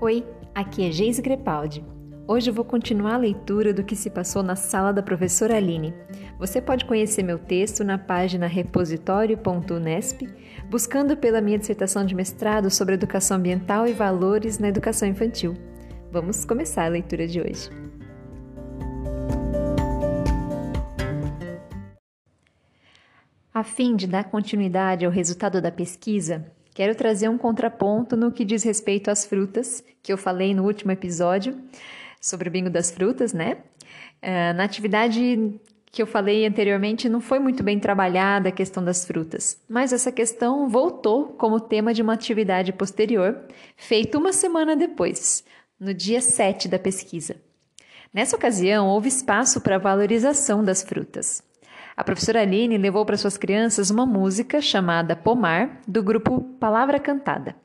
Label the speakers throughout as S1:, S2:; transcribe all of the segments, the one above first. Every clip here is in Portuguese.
S1: Oi, aqui é Geise Grepaldi. Hoje eu vou continuar a leitura do que se passou na sala da professora Aline. Você pode conhecer meu texto na página repositório.unesp, buscando pela minha dissertação de mestrado sobre educação ambiental e valores na educação infantil. Vamos começar a leitura de hoje. A fim de dar continuidade ao resultado da pesquisa, quero trazer um contraponto no que diz respeito às frutas, que eu falei no último episódio sobre o bingo das frutas, né? Uh, na atividade que eu falei anteriormente, não foi muito bem trabalhada a questão das frutas, mas essa questão voltou como tema de uma atividade posterior, feita uma semana depois, no dia 7 da pesquisa. Nessa ocasião, houve espaço para valorização das frutas. A professora Aline levou para suas crianças uma música chamada Pomar, do grupo Palavra Cantada.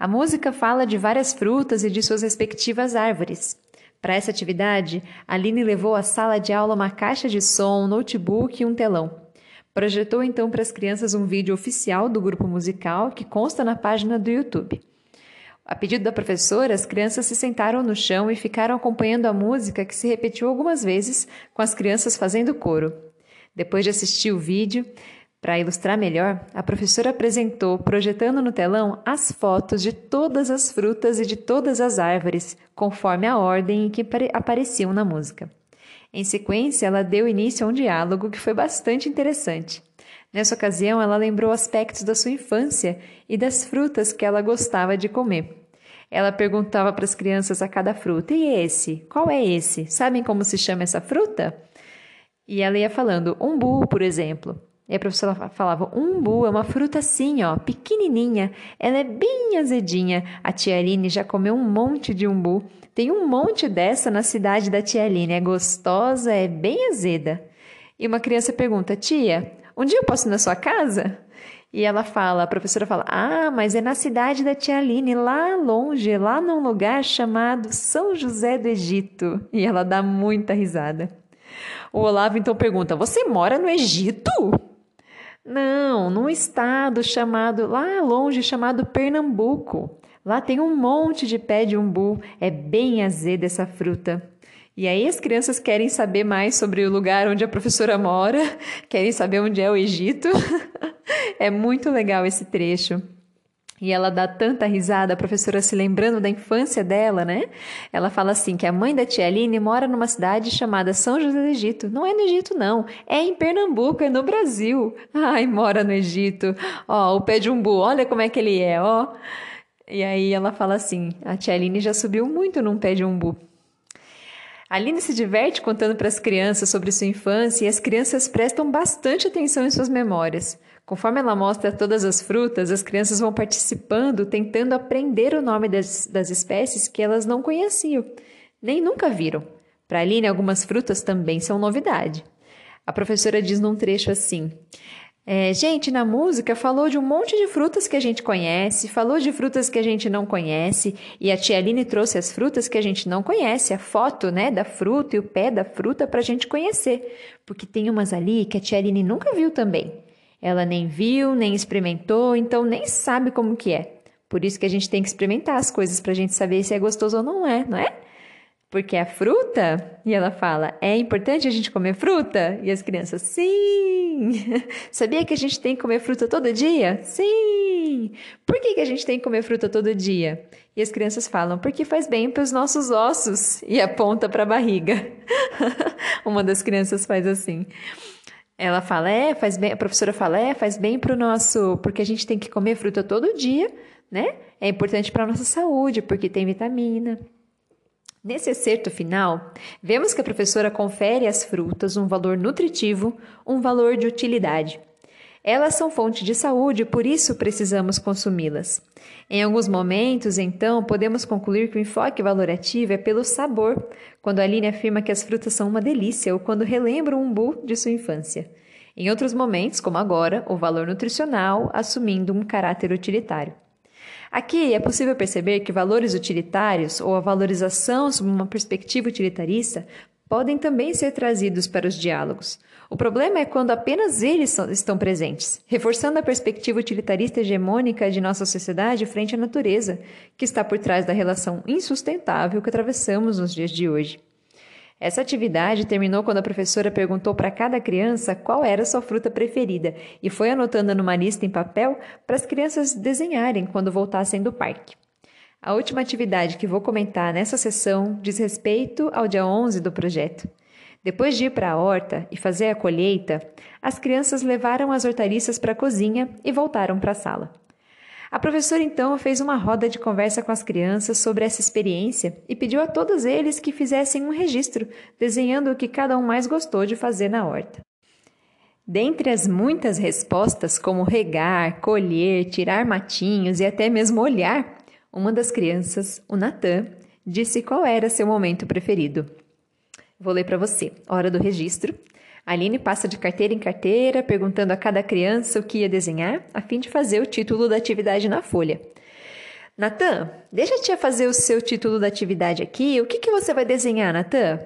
S1: A música fala de várias frutas e de suas respectivas árvores. Para essa atividade, Aline levou à sala de aula uma caixa de som, um notebook e um telão. Projetou então para as crianças um vídeo oficial do grupo musical que consta na página do YouTube. A pedido da professora, as crianças se sentaram no chão e ficaram acompanhando a música que se repetiu algumas vezes, com as crianças fazendo coro. Depois de assistir o vídeo, para ilustrar melhor, a professora apresentou, projetando no telão, as fotos de todas as frutas e de todas as árvores, conforme a ordem em que apareciam na música. Em sequência, ela deu início a um diálogo que foi bastante interessante. Nessa ocasião, ela lembrou aspectos da sua infância e das frutas que ela gostava de comer. Ela perguntava para as crianças a cada fruta: E esse? Qual é esse? Sabem como se chama essa fruta? E ela ia falando, umbu, por exemplo. E a professora falava, umbu é uma fruta assim, ó, pequenininha. Ela é bem azedinha. A tia Aline já comeu um monte de umbu. Tem um monte dessa na cidade da tia Aline. É gostosa, é bem azeda. E uma criança pergunta, tia, um dia eu posso ir na sua casa? E ela fala, a professora fala, ah, mas é na cidade da tia Aline, lá longe, lá num lugar chamado São José do Egito. E ela dá muita risada. O Olavo então pergunta: Você mora no Egito? Não, num estado chamado, lá longe, chamado Pernambuco. Lá tem um monte de pé de umbu, é bem azeda essa fruta. E aí as crianças querem saber mais sobre o lugar onde a professora mora, querem saber onde é o Egito. é muito legal esse trecho. E ela dá tanta risada, a professora se lembrando da infância dela, né? Ela fala assim que a mãe da tia Aline mora numa cidade chamada São José do Egito. Não é no Egito, não. É em Pernambuco, é no Brasil. Ai, mora no Egito. Ó, o pé de umbu, olha como é que ele é, ó. E aí ela fala assim, a tia Aline já subiu muito num pé de umbu. Aline se diverte contando para as crianças sobre sua infância e as crianças prestam bastante atenção em suas memórias. Conforme ela mostra todas as frutas, as crianças vão participando, tentando aprender o nome das, das espécies que elas não conheciam, nem nunca viram. Para Aline, algumas frutas também são novidade. A professora diz num trecho assim: é, gente, na música falou de um monte de frutas que a gente conhece, falou de frutas que a gente não conhece, e a tia Aline trouxe as frutas que a gente não conhece, a foto né, da fruta e o pé da fruta para a gente conhecer, porque tem umas ali que a tia Aline nunca viu também. Ela nem viu, nem experimentou, então nem sabe como que é. Por isso que a gente tem que experimentar as coisas para a gente saber se é gostoso ou não é, não é? Porque a fruta, e ela fala, é importante a gente comer fruta? E as crianças, sim! Sabia que a gente tem que comer fruta todo dia? Sim! Por que, que a gente tem que comer fruta todo dia? E as crianças falam, porque faz bem para os nossos ossos e aponta para a barriga. Uma das crianças faz assim. Ela fala, é, faz bem, a professora fala, é, faz bem para o nosso, porque a gente tem que comer fruta todo dia, né? É importante para a nossa saúde, porque tem vitamina. Nesse excerto final, vemos que a professora confere às frutas um valor nutritivo, um valor de utilidade. Elas são fonte de saúde, por isso precisamos consumi-las. Em alguns momentos, então, podemos concluir que o enfoque valorativo é pelo sabor, quando Aline afirma que as frutas são uma delícia ou quando relembra um umbu de sua infância. Em outros momentos, como agora, o valor nutricional assumindo um caráter utilitário. Aqui é possível perceber que valores utilitários ou a valorização sob uma perspectiva utilitarista podem também ser trazidos para os diálogos. O problema é quando apenas eles estão presentes, reforçando a perspectiva utilitarista hegemônica de nossa sociedade frente à natureza, que está por trás da relação insustentável que atravessamos nos dias de hoje. Essa atividade terminou quando a professora perguntou para cada criança qual era sua fruta preferida e foi anotando numa lista em papel para as crianças desenharem quando voltassem do parque. A última atividade que vou comentar nessa sessão diz respeito ao dia 11 do projeto. Depois de ir para a horta e fazer a colheita, as crianças levaram as hortaliças para a cozinha e voltaram para a sala. A professora então fez uma roda de conversa com as crianças sobre essa experiência e pediu a todos eles que fizessem um registro, desenhando o que cada um mais gostou de fazer na horta. Dentre as muitas respostas, como regar, colher, tirar matinhos e até mesmo olhar, uma das crianças, o Natan, disse qual era seu momento preferido. Vou ler para você. Hora do registro. Aline passa de carteira em carteira, perguntando a cada criança o que ia desenhar, a fim de fazer o título da atividade na folha. Natan, deixa a tia fazer o seu título da atividade aqui. O que, que você vai desenhar, Natan?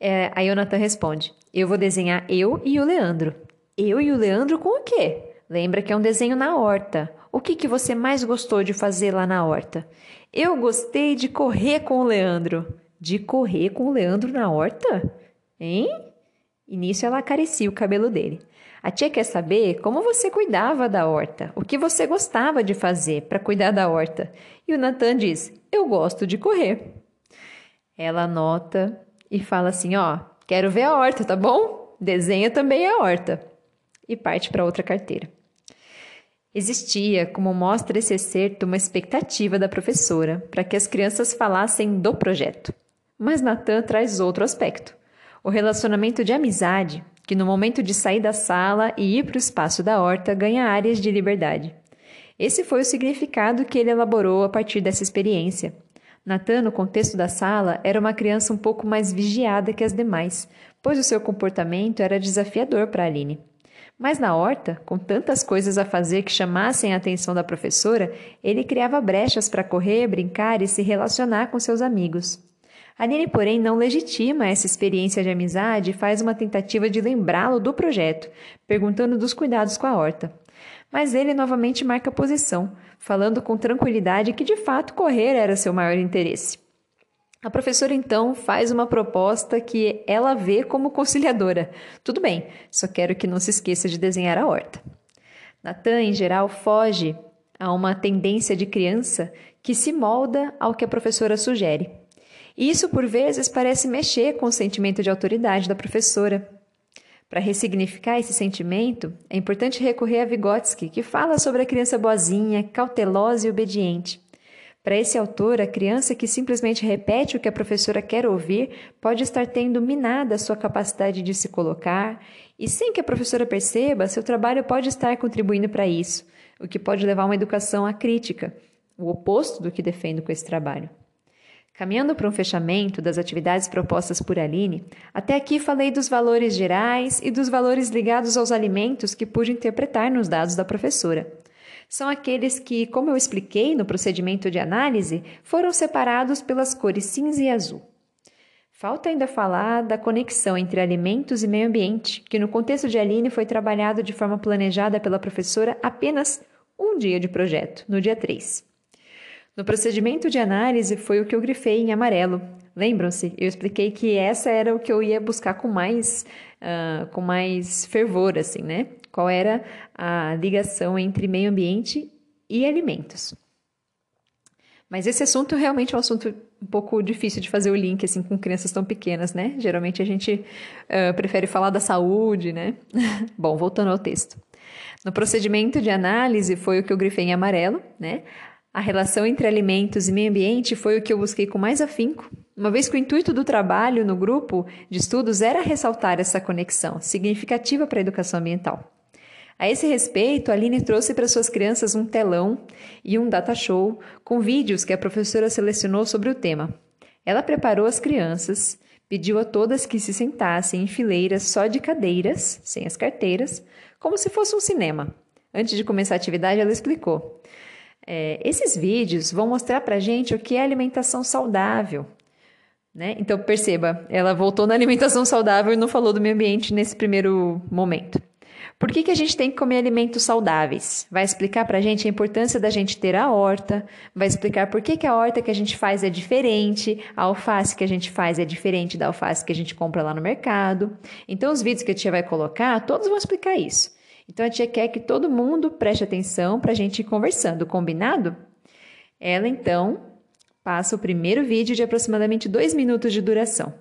S1: É, aí o Natan responde: Eu vou desenhar eu e o Leandro. Eu e o Leandro com o quê? Lembra que é um desenho na horta. O que, que você mais gostou de fazer lá na horta? Eu gostei de correr com o Leandro. De correr com o Leandro na horta? Hein? E nisso ela acaricia o cabelo dele. A tia quer saber como você cuidava da horta, o que você gostava de fazer para cuidar da horta. E o Natan diz: Eu gosto de correr. Ela anota e fala assim: Ó, quero ver a horta, tá bom? Desenha também a horta. E parte para outra carteira. Existia, como mostra esse excerto, uma expectativa da professora para que as crianças falassem do projeto. Mas Natan traz outro aspecto o relacionamento de amizade, que no momento de sair da sala e ir para o espaço da horta ganha áreas de liberdade. Esse foi o significado que ele elaborou a partir dessa experiência. Natan, no contexto da sala, era uma criança um pouco mais vigiada que as demais, pois o seu comportamento era desafiador para Aline. Mas na horta, com tantas coisas a fazer que chamassem a atenção da professora, ele criava brechas para correr, brincar e se relacionar com seus amigos. Aline, porém, não legitima essa experiência de amizade e faz uma tentativa de lembrá-lo do projeto, perguntando dos cuidados com a horta. Mas ele novamente marca posição, falando com tranquilidade que de fato correr era seu maior interesse. A professora então faz uma proposta que ela vê como conciliadora. Tudo bem, só quero que não se esqueça de desenhar a horta. Natan, em geral, foge a uma tendência de criança que se molda ao que a professora sugere. Isso, por vezes, parece mexer com o sentimento de autoridade da professora. Para ressignificar esse sentimento, é importante recorrer a Vygotsky, que fala sobre a criança boazinha, cautelosa e obediente. Para esse autor, a criança que simplesmente repete o que a professora quer ouvir pode estar tendo minada a sua capacidade de se colocar, e sem que a professora perceba, seu trabalho pode estar contribuindo para isso, o que pode levar uma educação acrítica, o oposto do que defendo com esse trabalho. Caminhando para um fechamento das atividades propostas por Aline, até aqui falei dos valores gerais e dos valores ligados aos alimentos que pude interpretar nos dados da professora. São aqueles que, como eu expliquei no procedimento de análise, foram separados pelas cores cinza e azul. Falta ainda falar da conexão entre alimentos e meio ambiente, que no contexto de Aline foi trabalhado de forma planejada pela professora apenas um dia de projeto, no dia 3. No procedimento de análise foi o que eu grifei em amarelo. Lembram-se? Eu expliquei que essa era o que eu ia buscar com mais, uh, com mais fervor, assim, né? Qual era a ligação entre meio ambiente e alimentos. Mas esse assunto realmente é um assunto um pouco difícil de fazer o link assim com crianças tão pequenas, né? Geralmente a gente uh, prefere falar da saúde, né? Bom, voltando ao texto. No procedimento de análise foi o que eu grifei em amarelo, né? A relação entre alimentos e meio ambiente foi o que eu busquei com mais afinco, uma vez que o intuito do trabalho no grupo de estudos era ressaltar essa conexão significativa para a educação ambiental. A esse respeito, a Aline trouxe para suas crianças um telão e um data show com vídeos que a professora selecionou sobre o tema. Ela preparou as crianças, pediu a todas que se sentassem em fileiras só de cadeiras, sem as carteiras, como se fosse um cinema. Antes de começar a atividade, ela explicou: é, esses vídeos vão mostrar para gente o que é alimentação saudável. Né? Então, perceba, ela voltou na alimentação saudável e não falou do meio ambiente nesse primeiro momento. Por que, que a gente tem que comer alimentos saudáveis? Vai explicar para a gente a importância da gente ter a horta, vai explicar por que, que a horta que a gente faz é diferente, a alface que a gente faz é diferente da alface que a gente compra lá no mercado. Então, os vídeos que a tia vai colocar, todos vão explicar isso. Então, a tia quer que todo mundo preste atenção para a gente ir conversando, combinado? Ela, então, passa o primeiro vídeo de aproximadamente dois minutos de duração.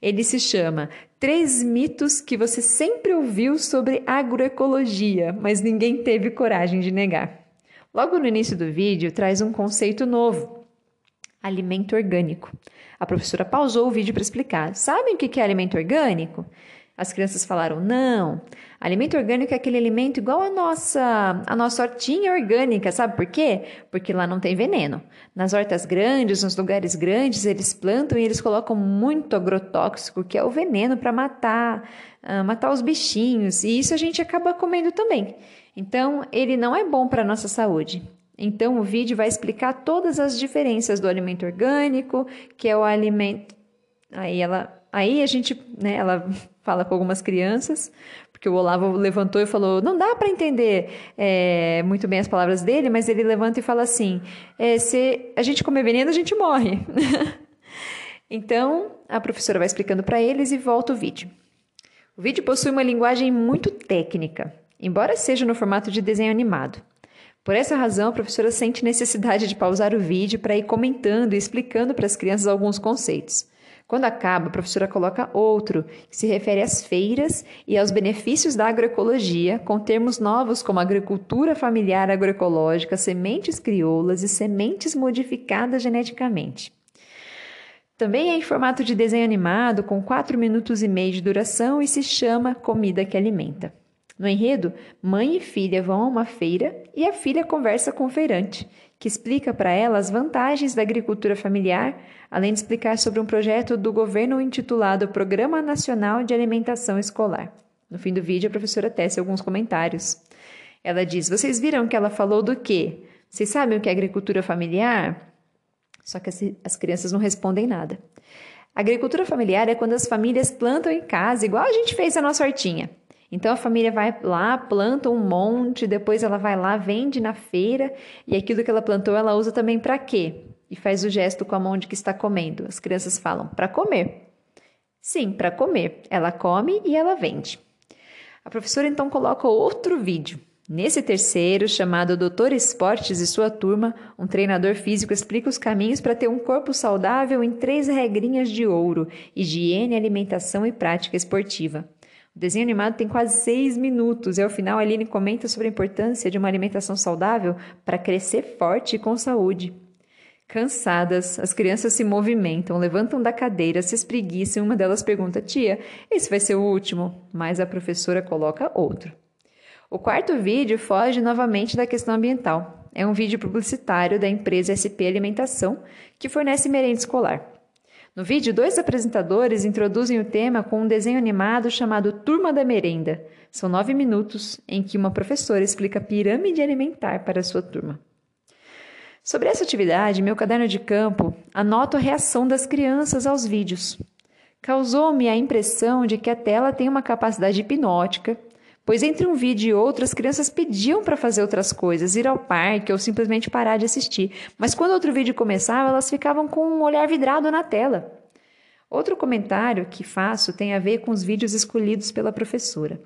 S1: Ele se chama Três mitos que você sempre ouviu sobre agroecologia, mas ninguém teve coragem de negar. Logo no início do vídeo, traz um conceito novo: alimento orgânico. A professora pausou o vídeo para explicar. Sabem o que é alimento orgânico? As crianças falaram: não. Alimento orgânico é aquele alimento igual a nossa, a nossa hortinha orgânica, sabe por quê? Porque lá não tem veneno. Nas hortas grandes, nos lugares grandes, eles plantam e eles colocam muito agrotóxico, que é o veneno para matar, uh, matar os bichinhos, e isso a gente acaba comendo também. Então, ele não é bom para a nossa saúde. Então, o vídeo vai explicar todas as diferenças do alimento orgânico, que é o alimento. Aí ela Aí a gente, né, ela fala com algumas crianças, porque o Olavo levantou e falou: não dá para entender é, muito bem as palavras dele, mas ele levanta e fala assim: é, se a gente comer veneno, a gente morre. então a professora vai explicando para eles e volta o vídeo. O vídeo possui uma linguagem muito técnica, embora seja no formato de desenho animado. Por essa razão, a professora sente necessidade de pausar o vídeo para ir comentando e explicando para as crianças alguns conceitos. Quando acaba, a professora coloca outro, que se refere às feiras e aos benefícios da agroecologia, com termos novos como agricultura familiar agroecológica, sementes crioulas e sementes modificadas geneticamente. Também é em formato de desenho animado, com 4 minutos e meio de duração e se chama Comida que Alimenta. No enredo, mãe e filha vão a uma feira e a filha conversa com o feirante, que explica para ela as vantagens da agricultura familiar, além de explicar sobre um projeto do governo intitulado Programa Nacional de Alimentação Escolar. No fim do vídeo, a professora tece alguns comentários. Ela diz: Vocês viram que ela falou do quê? Vocês sabem o que é agricultura familiar? Só que as crianças não respondem nada. agricultura familiar é quando as famílias plantam em casa, igual a gente fez a nossa hortinha. Então a família vai lá, planta um monte, depois ela vai lá, vende na feira e aquilo que ela plantou ela usa também para quê? E faz o gesto com a mão de que está comendo. As crianças falam: para comer. Sim, para comer. Ela come e ela vende. A professora então coloca outro vídeo. Nesse terceiro, chamado Doutor Esportes e sua turma, um treinador físico explica os caminhos para ter um corpo saudável em três regrinhas de ouro: higiene, alimentação e prática esportiva. O desenho animado tem quase seis minutos e ao final a Aline comenta sobre a importância de uma alimentação saudável para crescer forte e com saúde. Cansadas, as crianças se movimentam, levantam da cadeira, se espreguiçam e uma delas pergunta: Tia, esse vai ser o último? Mas a professora coloca outro. O quarto vídeo foge novamente da questão ambiental. É um vídeo publicitário da empresa SP Alimentação que fornece merenda escolar. No vídeo, dois apresentadores introduzem o tema com um desenho animado chamado Turma da Merenda. São nove minutos em que uma professora explica pirâmide alimentar para sua turma. Sobre essa atividade, meu caderno de campo anoto a reação das crianças aos vídeos. Causou-me a impressão de que a tela tem uma capacidade hipnótica pois entre um vídeo e outro as crianças pediam para fazer outras coisas, ir ao parque ou simplesmente parar de assistir. Mas quando outro vídeo começava, elas ficavam com um olhar vidrado na tela. Outro comentário que faço tem a ver com os vídeos escolhidos pela professora.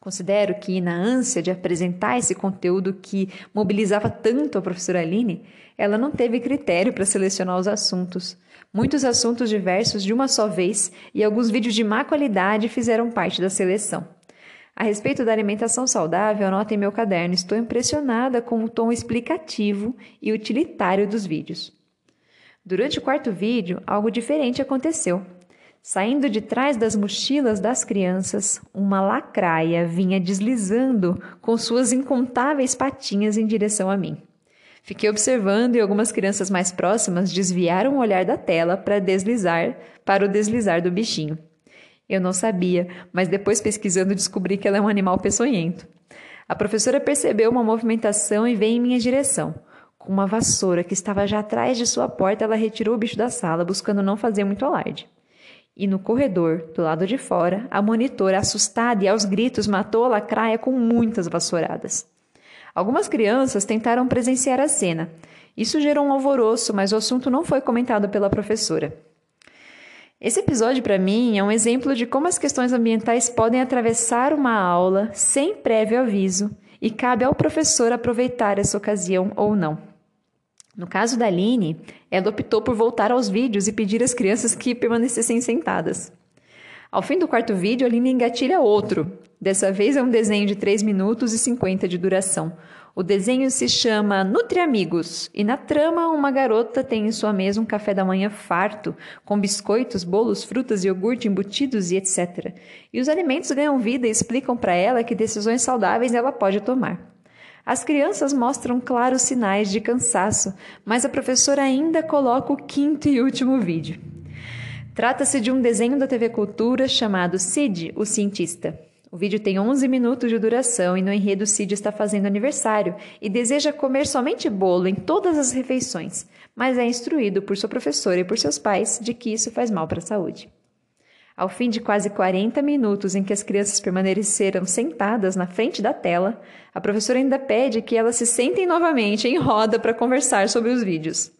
S1: Considero que, na ânsia de apresentar esse conteúdo que mobilizava tanto a professora Aline, ela não teve critério para selecionar os assuntos. Muitos assuntos diversos de uma só vez e alguns vídeos de má qualidade fizeram parte da seleção. A respeito da alimentação saudável, anota em meu caderno. Estou impressionada com o tom explicativo e utilitário dos vídeos. Durante o quarto vídeo, algo diferente aconteceu. Saindo de trás das mochilas das crianças, uma lacraia vinha deslizando com suas incontáveis patinhas em direção a mim. Fiquei observando e algumas crianças mais próximas desviaram o olhar da tela para deslizar, para o deslizar do bichinho. Eu não sabia, mas depois pesquisando descobri que ela é um animal peçonhento. A professora percebeu uma movimentação e veio em minha direção. Com uma vassoura que estava já atrás de sua porta, ela retirou o bicho da sala, buscando não fazer muito alarde. E no corredor, do lado de fora, a monitora, assustada e aos gritos, matou a lacraia com muitas vassouradas. Algumas crianças tentaram presenciar a cena. Isso gerou um alvoroço, mas o assunto não foi comentado pela professora. Esse episódio, para mim, é um exemplo de como as questões ambientais podem atravessar uma aula sem prévio aviso e cabe ao professor aproveitar essa ocasião ou não. No caso da Aline, ela optou por voltar aos vídeos e pedir às crianças que permanecessem sentadas. Ao fim do quarto vídeo, a Aline engatilha outro. Dessa vez é um desenho de 3 minutos e 50 de duração, o desenho se chama Nutri Amigos e na trama uma garota tem em sua mesa um café da manhã farto, com biscoitos, bolos, frutas, iogurte embutidos e etc. E os alimentos ganham vida e explicam para ela que decisões saudáveis ela pode tomar. As crianças mostram claros sinais de cansaço, mas a professora ainda coloca o quinto e último vídeo. Trata-se de um desenho da TV Cultura chamado Sid, o cientista. O vídeo tem 11 minutos de duração e no enredo Cid está fazendo aniversário e deseja comer somente bolo em todas as refeições, mas é instruído por sua professora e por seus pais de que isso faz mal para a saúde. Ao fim de quase 40 minutos em que as crianças permaneceram sentadas na frente da tela, a professora ainda pede que elas se sentem novamente em roda para conversar sobre os vídeos.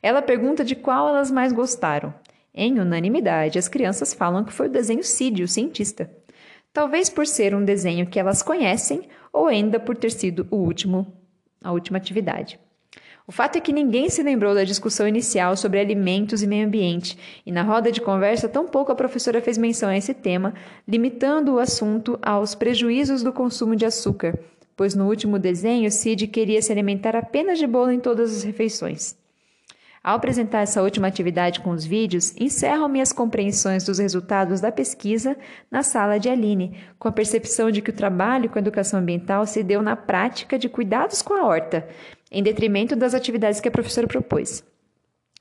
S1: Ela pergunta de qual elas mais gostaram. Em unanimidade, as crianças falam que foi o desenho Cid, o cientista talvez por ser um desenho que elas conhecem ou ainda por ter sido o último, a última atividade. O fato é que ninguém se lembrou da discussão inicial sobre alimentos e meio ambiente, e na roda de conversa, tampouco a professora fez menção a esse tema, limitando o assunto aos prejuízos do consumo de açúcar, pois no último desenho Cid queria se alimentar apenas de bolo em todas as refeições. Ao apresentar essa última atividade com os vídeos, encerro minhas compreensões dos resultados da pesquisa na sala de Aline, com a percepção de que o trabalho com a educação ambiental se deu na prática de cuidados com a horta, em detrimento das atividades que a professora propôs.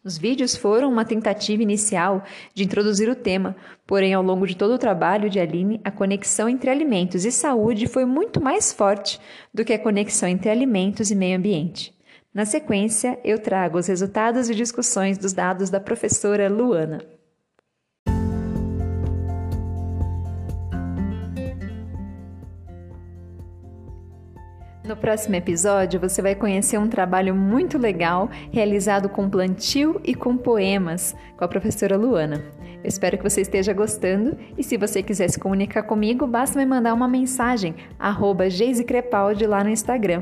S1: Os vídeos foram uma tentativa inicial de introduzir o tema, porém, ao longo de todo o trabalho de Aline, a conexão entre alimentos e saúde foi muito mais forte do que a conexão entre alimentos e meio ambiente. Na sequência, eu trago os resultados e discussões dos dados da professora Luana. No próximo episódio, você vai conhecer um trabalho muito legal realizado com plantio e com poemas com a professora Luana. Eu espero que você esteja gostando e se você quiser se comunicar comigo, basta me mandar uma mensagem, arroba Crepaldi lá no Instagram.